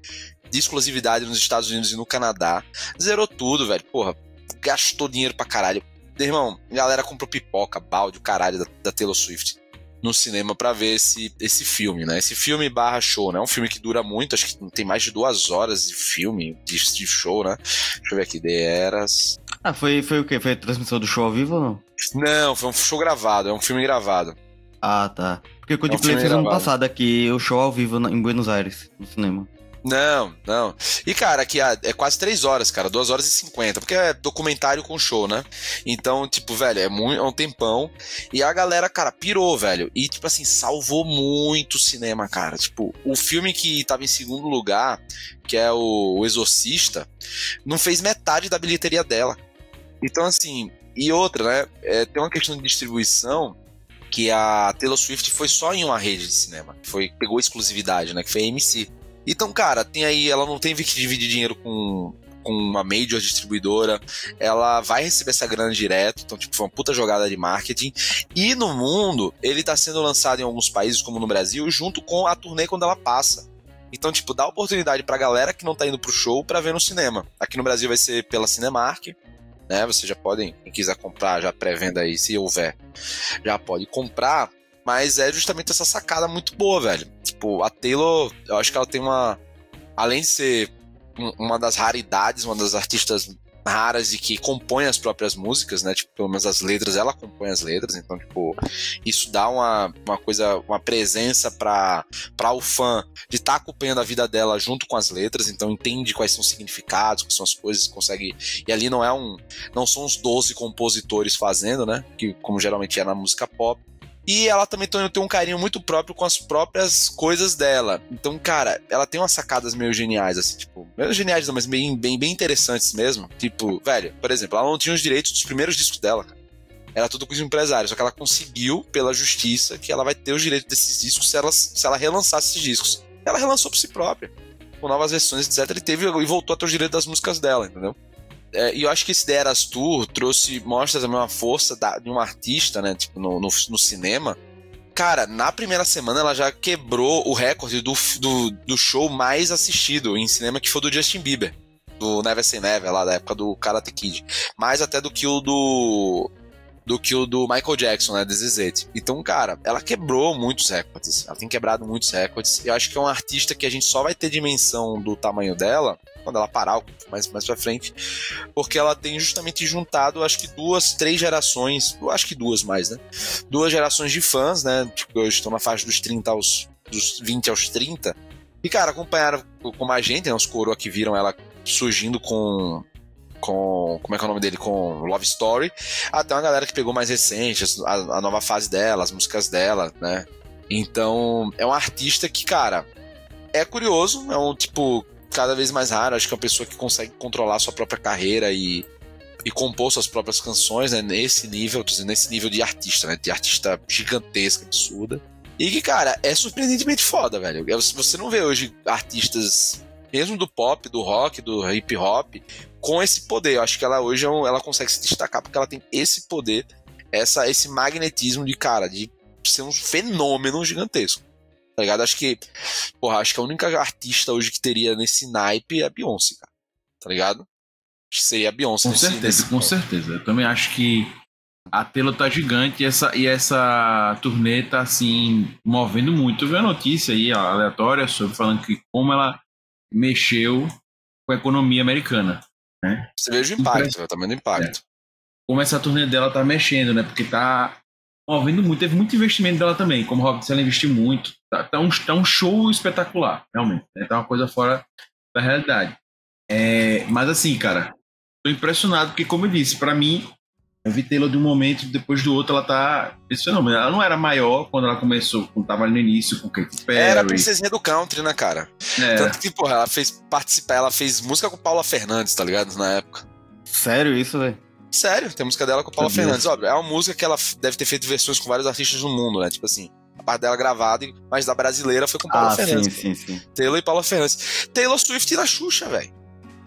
de exclusividade nos Estados Unidos e no Canadá. Zerou tudo, velho. Porra, gastou dinheiro pra caralho. Irmão, galera comprou pipoca, balde, o caralho da, da Taylor Swift no cinema pra ver esse, esse filme, né? Esse filme barra show, né? É um filme que dura muito, acho que tem mais de duas horas de filme, de, de show, né? Deixa eu ver aqui, The Eras. Ah, foi, foi o quê? Foi a transmissão do show ao vivo ou não? Não, foi um show gravado, é um filme gravado. Ah, tá. Porque o É um Coldplay fez ano passado aqui o show ao vivo em Buenos Aires, no cinema. Não, não. E, cara, aqui ah, é quase três horas, cara. duas horas e cinquenta. Porque é documentário com show, né? Então, tipo, velho, é, muito, é um tempão. E a galera, cara, pirou, velho. E, tipo assim, salvou muito o cinema, cara. Tipo, o filme que tava em segundo lugar, que é o, o Exorcista, não fez metade da bilheteria dela. Então, assim, e outra, né? é, tem uma questão de distribuição que a Taylor Swift foi só em uma rede de cinema. Foi, pegou exclusividade, né? Que foi a AMC. Então, cara, tem aí, ela não tem que dividir dinheiro com, com uma major distribuidora, ela vai receber essa grana direto, então, tipo, foi uma puta jogada de marketing. E no mundo, ele tá sendo lançado em alguns países, como no Brasil, junto com a turnê quando ela passa. Então, tipo, dá oportunidade pra galera que não tá indo pro show pra ver no cinema. Aqui no Brasil vai ser pela Cinemark, né? Vocês já podem, quem quiser comprar, já pré-venda aí, se houver, já pode comprar. Mas é justamente essa sacada muito boa, velho. Tipo, a Taylor, eu acho que ela tem uma. Além de ser uma das raridades, uma das artistas raras e que compõe as próprias músicas, né? Tipo, pelo menos as letras, ela compõe as letras, então, tipo, isso dá uma, uma coisa, uma presença para o fã de estar tá acompanhando a vida dela junto com as letras, então entende quais são os significados, quais são as coisas, consegue. E ali não é um. Não são os 12 compositores fazendo, né? Que como geralmente é na música pop. E ela também tem um carinho muito próprio com as próprias coisas dela. Então, cara, ela tem umas sacadas meio geniais, assim, tipo, meio geniais, não, mas bem, bem, bem interessantes mesmo. Tipo, velho, por exemplo, ela não tinha os direitos dos primeiros discos dela, cara. Era tudo com os empresários, só que ela conseguiu, pela justiça, que ela vai ter os direitos desses discos se ela, se ela relançasse esses discos. Ela relançou por si própria, com novas versões, etc. E teve e voltou a ter os direitos das músicas dela, entendeu? É, e eu acho que esse The Eras Tour trouxe, mostra também uma força da, de um artista, né? Tipo, no, no, no, cinema. Cara, na primeira semana ela já quebrou o recorde do, do, do, show mais assistido em cinema, que foi do Justin Bieber. Do Never Say Never, lá da época do Karate Kid. Mais até do que o do. Do que o do Michael Jackson, né? This Is It. Então, cara, ela quebrou muitos recordes. Ela tem quebrado muitos recordes. Eu acho que é um artista que a gente só vai ter dimensão do tamanho dela quando ela parar mais, mais pra frente, porque ela tem justamente juntado, acho que duas, três gerações, acho que duas mais, né? Duas gerações de fãs, né? Tipo, hoje estão na faixa dos 30 aos. dos 20 aos 30. E, cara, acompanharam como a gente, né? Os coroa que viram ela surgindo com. Com. Como é que é o nome dele? Com Love Story. Até uma galera que pegou mais recente, a, a nova fase dela, as músicas dela, né? Então, é um artista que, cara, é curioso, é um tipo cada vez mais raro. Acho que é uma pessoa que consegue controlar sua própria carreira e, e compor suas próprias canções, né? Nesse nível, dizendo, nesse nível de artista, né? De artista gigantesca, absurda. E que, cara, é surpreendentemente foda, velho. É, você não vê hoje artistas, mesmo do pop, do rock, do hip hop, com esse poder. Eu acho que ela hoje é ela consegue se destacar porque ela tem esse poder, essa, esse magnetismo de, cara, de ser um fenômeno gigantesco. Tá ligado? Acho que, porra, acho que a única artista hoje que teria nesse naipe é a Beyoncé, cara. Tá ligado? Acho que seria a Beyoncé. Com certeza, com certeza. Eu também acho que a tela tá gigante e essa, e essa turnê tá, assim, movendo muito. Eu vi a notícia aí, aleatória, sobre falando que como ela mexeu com a economia americana, né? Você veja o impacto, o tamanho do impacto. É. Como essa turnê dela tá mexendo, né? Porque tá movendo muito. Teve muito investimento dela também. Como o Rob ela investiu muito. Tá, tá, um, tá um show espetacular, realmente. Né? Tá uma coisa fora da realidade. É, mas assim, cara, tô impressionado, porque, como eu disse, para mim, eu vi Taylor de um momento, depois do outro, ela tá. Esse fenômeno. Ela não era maior quando ela começou, quando tava ali no início com Katy Perry. Era a princesinha do country, né, cara? É. Tanto que, porra, ela fez participar, ela fez música com Paula Fernandes, tá ligado? Na época. Sério isso, velho? Sério, tem música dela com a Paula Fernandes. Óbvio, é uma música que ela deve ter feito versões com vários artistas no mundo, né? Tipo assim, a parte dela gravada, mas da brasileira foi com Paula ah, Fernandes. Sim, sim, sim. Taylor e Paula Fernandes. Taylor Swift na Xuxa, velho.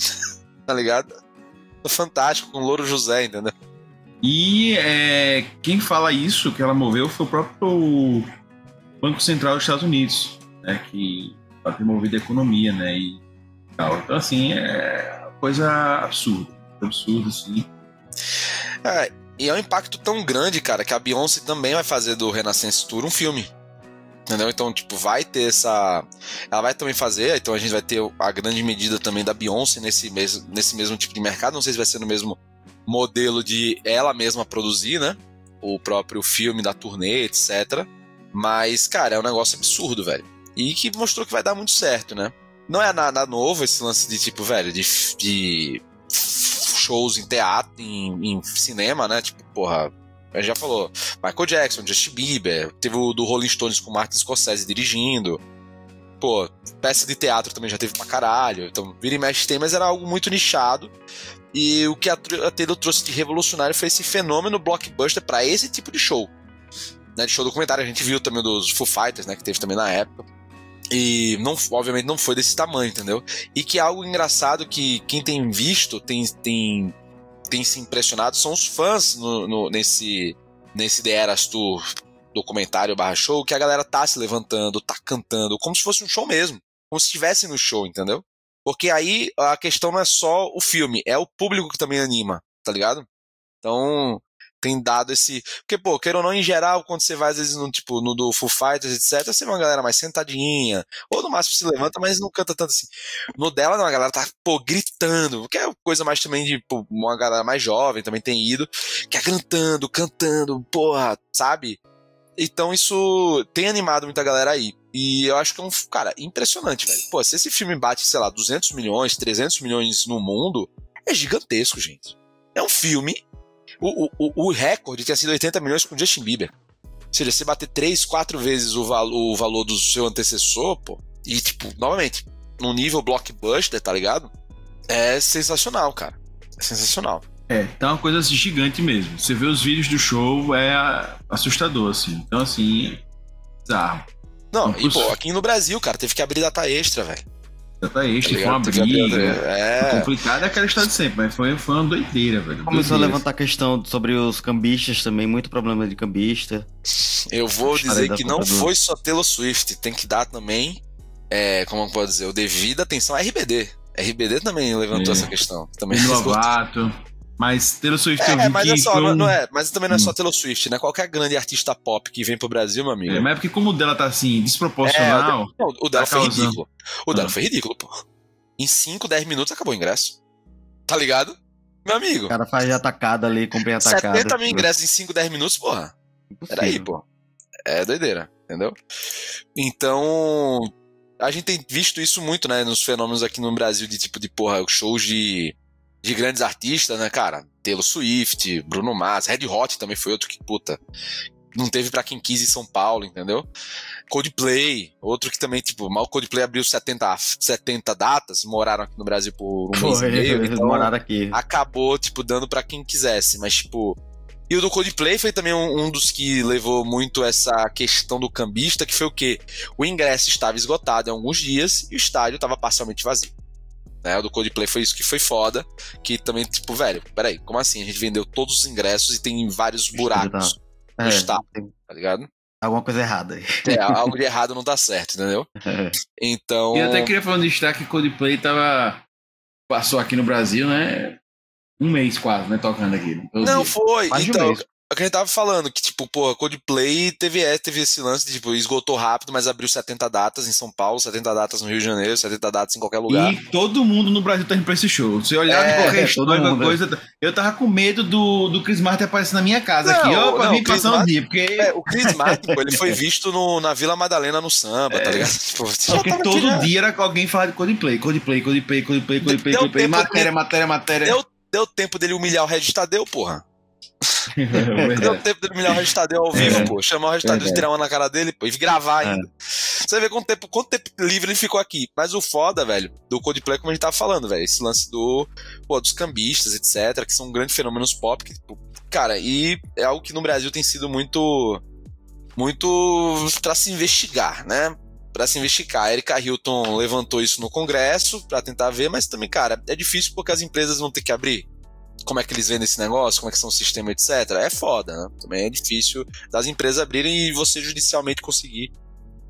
<laughs> tá ligado? Fantástico, com Louro José, entendeu? E é, quem fala isso, que ela moveu, foi o próprio Banco Central dos Estados Unidos, né? Que ela tem movido a economia, né? E tal. Então, assim, é coisa absurda. Absurda, assim. É, e é um impacto tão grande, cara, que a Beyoncé também vai fazer do Renaissance Tour um filme. Entendeu? Então, tipo, vai ter essa. Ela vai também fazer, então a gente vai ter a grande medida também da Beyoncé nesse mesmo, nesse mesmo tipo de mercado. Não sei se vai ser no mesmo modelo de ela mesma produzir, né? O próprio filme da turnê, etc. Mas, cara, é um negócio absurdo, velho. E que mostrou que vai dar muito certo, né? Não é nada novo esse lance de, tipo, velho, de, de shows em teatro, em, em cinema, né? Tipo, porra, a gente já falou, Michael Jackson, Justin Bieber, teve o do Rolling Stones com Martin Scorsese dirigindo. Pô, peça de teatro também já teve pra caralho. Então, vira e mexe tem, mas era algo muito nichado. E o que a, a Taylor trouxe de revolucionário foi esse fenômeno blockbuster para esse tipo de show. Né, de show documentário, a gente viu também dos Foo Fighters, né, que teve também na época. E não, obviamente não foi desse tamanho, entendeu? E que é algo engraçado que quem tem visto tem, tem, tem se impressionado são os fãs no, no, nesse, nesse The Eras Tour documentário barra show, que a galera tá se levantando, tá cantando, como se fosse um show mesmo. Como se estivesse no show, entendeu? Porque aí a questão não é só o filme, é o público que também anima, tá ligado? Então, tem dado esse. Porque, pô, queira ou não, em geral, quando você vai, às vezes, no tipo, no do Full Fighters, etc., você vê uma galera mais sentadinha, ou no máximo se levanta, mas não canta tanto assim. No dela, não, a galera tá, pô, gritando, que é coisa mais também de, pô, uma galera mais jovem também tem ido, que é cantando, cantando, porra, sabe? Então isso tem animado muita galera aí. E eu acho que é um, cara, impressionante, velho. Pô, se esse filme bate, sei lá, 200 milhões, 300 milhões no mundo, é gigantesco, gente. É um filme o, o, o recorde tinha sido 80 milhões com Justin Bieber. Ou seja, você bater 3, 4 vezes o, valo, o valor do seu antecessor, pô, e, tipo, novamente, num nível blockbuster, tá ligado? É sensacional, cara. É sensacional. É, tá uma coisa assim, gigante mesmo. Você vê os vídeos do show, é assustador, assim. Então, assim, bizarro. Não, e pô, aqui no Brasil, cara, teve que abrir data extra, velho. Data extra, tá foi uma briga. É... complicado é aquela história de sempre, mas foi, foi uma doideira, velho. Começou a levantar questão sobre os cambistas também, muito problema de cambista. Eu vou dizer que não foi só Taylor Swift, tem que dar também, é, como pode dizer, o devido atenção à RBD. RBD também levantou é. essa questão. Também Novato. <laughs> Mas Taylor Swift é, eu vi mas que é só, não, não é, mas também não é só hum. Taylor Swift, né? Qualquer grande artista pop que vem pro Brasil, meu amigo. É, mas é porque como o dela tá assim, desproporcional. É, o, o dela tá foi causando. ridículo. O dela ah. foi ridículo, pô. Em 5, 10 minutos acabou o ingresso. Tá ligado? Meu amigo. O cara faz atacada ali, comprei atacada. 70 mil ingressos em 5, 10 minutos, porra. Peraí, pô. É doideira, entendeu? Então, a gente tem visto isso muito, né, nos fenômenos aqui no Brasil de tipo de, porra, shows de de grandes artistas, né, cara? Taylor Swift, Bruno Mars, Red Hot também foi outro que, puta, não teve para quem quis em São Paulo, entendeu? Coldplay, outro que também, tipo, mal Coldplay abriu 70, 70 datas, moraram aqui no Brasil por um mês e meio, então moraram aqui. acabou, tipo, dando para quem quisesse, mas, tipo... E o do Coldplay foi também um, um, dos que levou muito essa questão do cambista, que foi o quê? O ingresso estava esgotado em alguns dias e o estádio estava parcialmente vazio. Né? O do Coldplay foi isso que foi foda. Que também, tipo, velho, peraí, como assim? A gente vendeu todos os ingressos e tem vários buracos no é, estádio, tá ligado? Alguma coisa errada. É, <laughs> algo de errado não tá certo, entendeu? É. Então. E eu até queria falar um destaque que Coldplay tava. Passou aqui no Brasil, né? Um mês quase, né? Tocando aqui. Não, foi. Mais então, um o que a gente tava falando, que, tipo, pô, Coldplay teve, é, teve esse lance de, tipo, esgotou rápido, mas abriu 70 datas em São Paulo, 70 datas no Rio de Janeiro, 70 datas em qualquer lugar. E todo mundo no Brasil tá indo pra esse show. Se olhar é, de qualquer é, coisa, eu tava com medo do, do Chris Martin aparecer na minha casa não, aqui, ó, pra mim passar um dia, porque... É, o Chris Martin, pô, ele foi <laughs> visto no, na Vila Madalena no samba, tá é. ligado? Tipo, porque todo dia era alguém falar de Coldplay, Coldplay, Coldplay, Coldplay, Coldplay, Coldplay, matéria, matéria, matéria. Deu, deu tempo dele humilhar o Regis Tadeu, porra. É Deu tempo dele humilhar o Registadeu ao vivo, é. pô. Chamar o Registadeu, tirar uma na cara dele, pô, e gravar é. ainda. Você vê quanto tempo, quanto tempo livre ele ficou aqui. Mas o foda, velho, do Coldplay, como a gente tava falando, velho, esse lance do, pô, dos cambistas, etc., que são grandes fenômenos pop, que, tipo, cara, e é algo que no Brasil tem sido muito, muito para se investigar, né? Para se investigar. A Erika Hilton levantou isso no Congresso para tentar ver, mas também, cara, é difícil porque as empresas vão ter que abrir como é que eles vendem esse negócio, como é que são o sistema, etc. É foda, né? Também é difícil das empresas abrirem e você judicialmente conseguir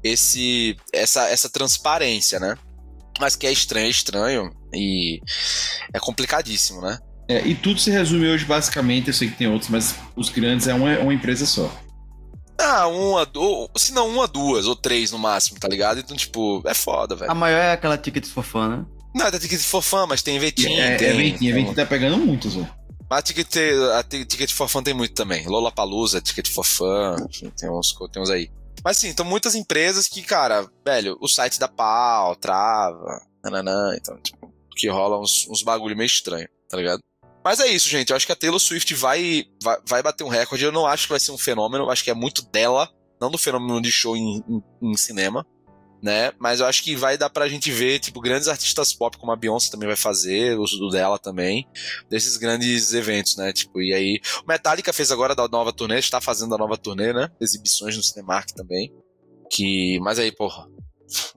esse, essa, essa transparência, né? Mas que é estranho, é estranho e é complicadíssimo, né? É, e tudo se resume hoje basicamente, eu sei que tem outros, mas os grandes é uma, uma empresa só. Ah, uma, ou, se não uma, duas, ou três no máximo, tá ligado? Então, tipo, é foda, velho. A maior é aquela Tickets for Fun, né? Não, tem Ticket for Fun, mas tem Vetinho. É, tem, é tem... Vetinho tá pegando muito, Zé. Mas a Ticket, a Ticket for Fun tem muito também. Lola Palusa, Ticket for Fun, tem uns, tem uns aí. Mas sim, então muitas empresas que, cara, velho, o site da pau, trava, nananã, então, tipo, que rola uns, uns bagulho meio estranho, tá ligado? Mas é isso, gente. Eu acho que a Taylor Swift vai, vai, vai bater um recorde. Eu não acho que vai ser um fenômeno. Eu acho que é muito dela, não do fenômeno de show em, em, em cinema né? Mas eu acho que vai dar pra gente ver, tipo, grandes artistas pop, como a Beyoncé também vai fazer, o uso dela também, desses grandes eventos, né? Tipo, e aí. O Metallica fez agora da nova turnê, está fazendo a nova turnê, né? Exibições no Cinemark também. Que. Mas aí, porra.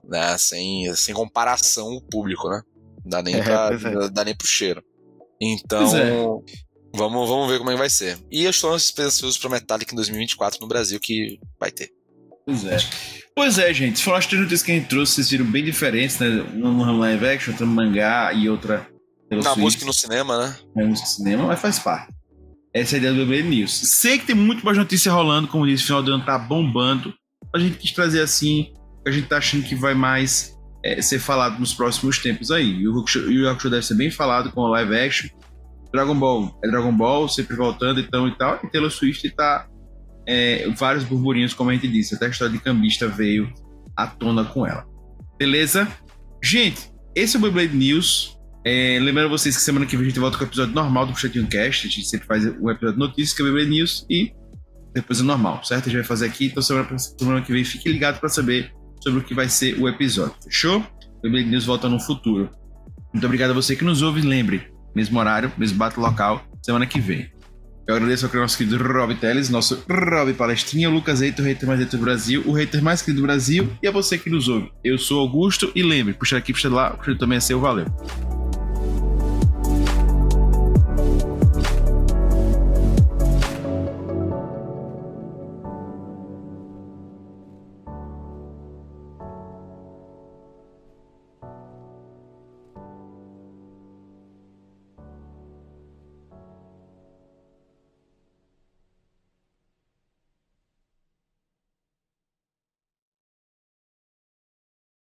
Né? Sem, sem comparação o público, né? Não dá nem, é, pra, é. dá nem pro cheiro. Então. É. Vamos, vamos ver como é que vai ser. E eu estou ansioso pra Metallica em 2024 no Brasil, que vai ter. Pois é. Pois é, gente. Foram as três notícias que a gente trouxe, vocês viram bem diferentes, né? Uma no live action, outra no mangá e outra pelo Na Switch, música e no cinema, né? na música e cinema, mas faz parte. Essa é a ideia do Beyblade News. Sei que tem muito mais notícia rolando, como disse, o final do ano tá bombando. A gente quis trazer assim, a gente tá achando que vai mais é, ser falado nos próximos tempos aí. E o Hakusho deve ser bem falado com o live action. Dragon Ball é Dragon Ball, sempre voltando então e tal. E Taylor Swift tá é, vários burburinhos, como a gente disse. Até a história de cambista veio à tona com ela. Beleza? Gente, esse é o Beyblade News. É, lembrando vocês que semana que vem a gente volta com o episódio normal do Puxadinho Cast. A gente sempre faz o episódio de notícias, que é o Beyblade News, e depois o normal, certo? A gente vai fazer aqui. Então semana, semana que vem fique ligado para saber sobre o que vai ser o episódio. Fechou? O Beyblade News volta no futuro. Muito obrigado a você que nos ouve. Lembre, mesmo horário, mesmo bate local, semana que vem. Eu agradeço ao nosso querido Rob Teles, nosso Rob Palestrinha, o Lucas Eito, o hater mais hater do Brasil, o hater mais querido do Brasil, e a você que nos ouve. Eu sou Augusto e lembre, puxa aqui, puxa lá, puxa também é seu, valeu.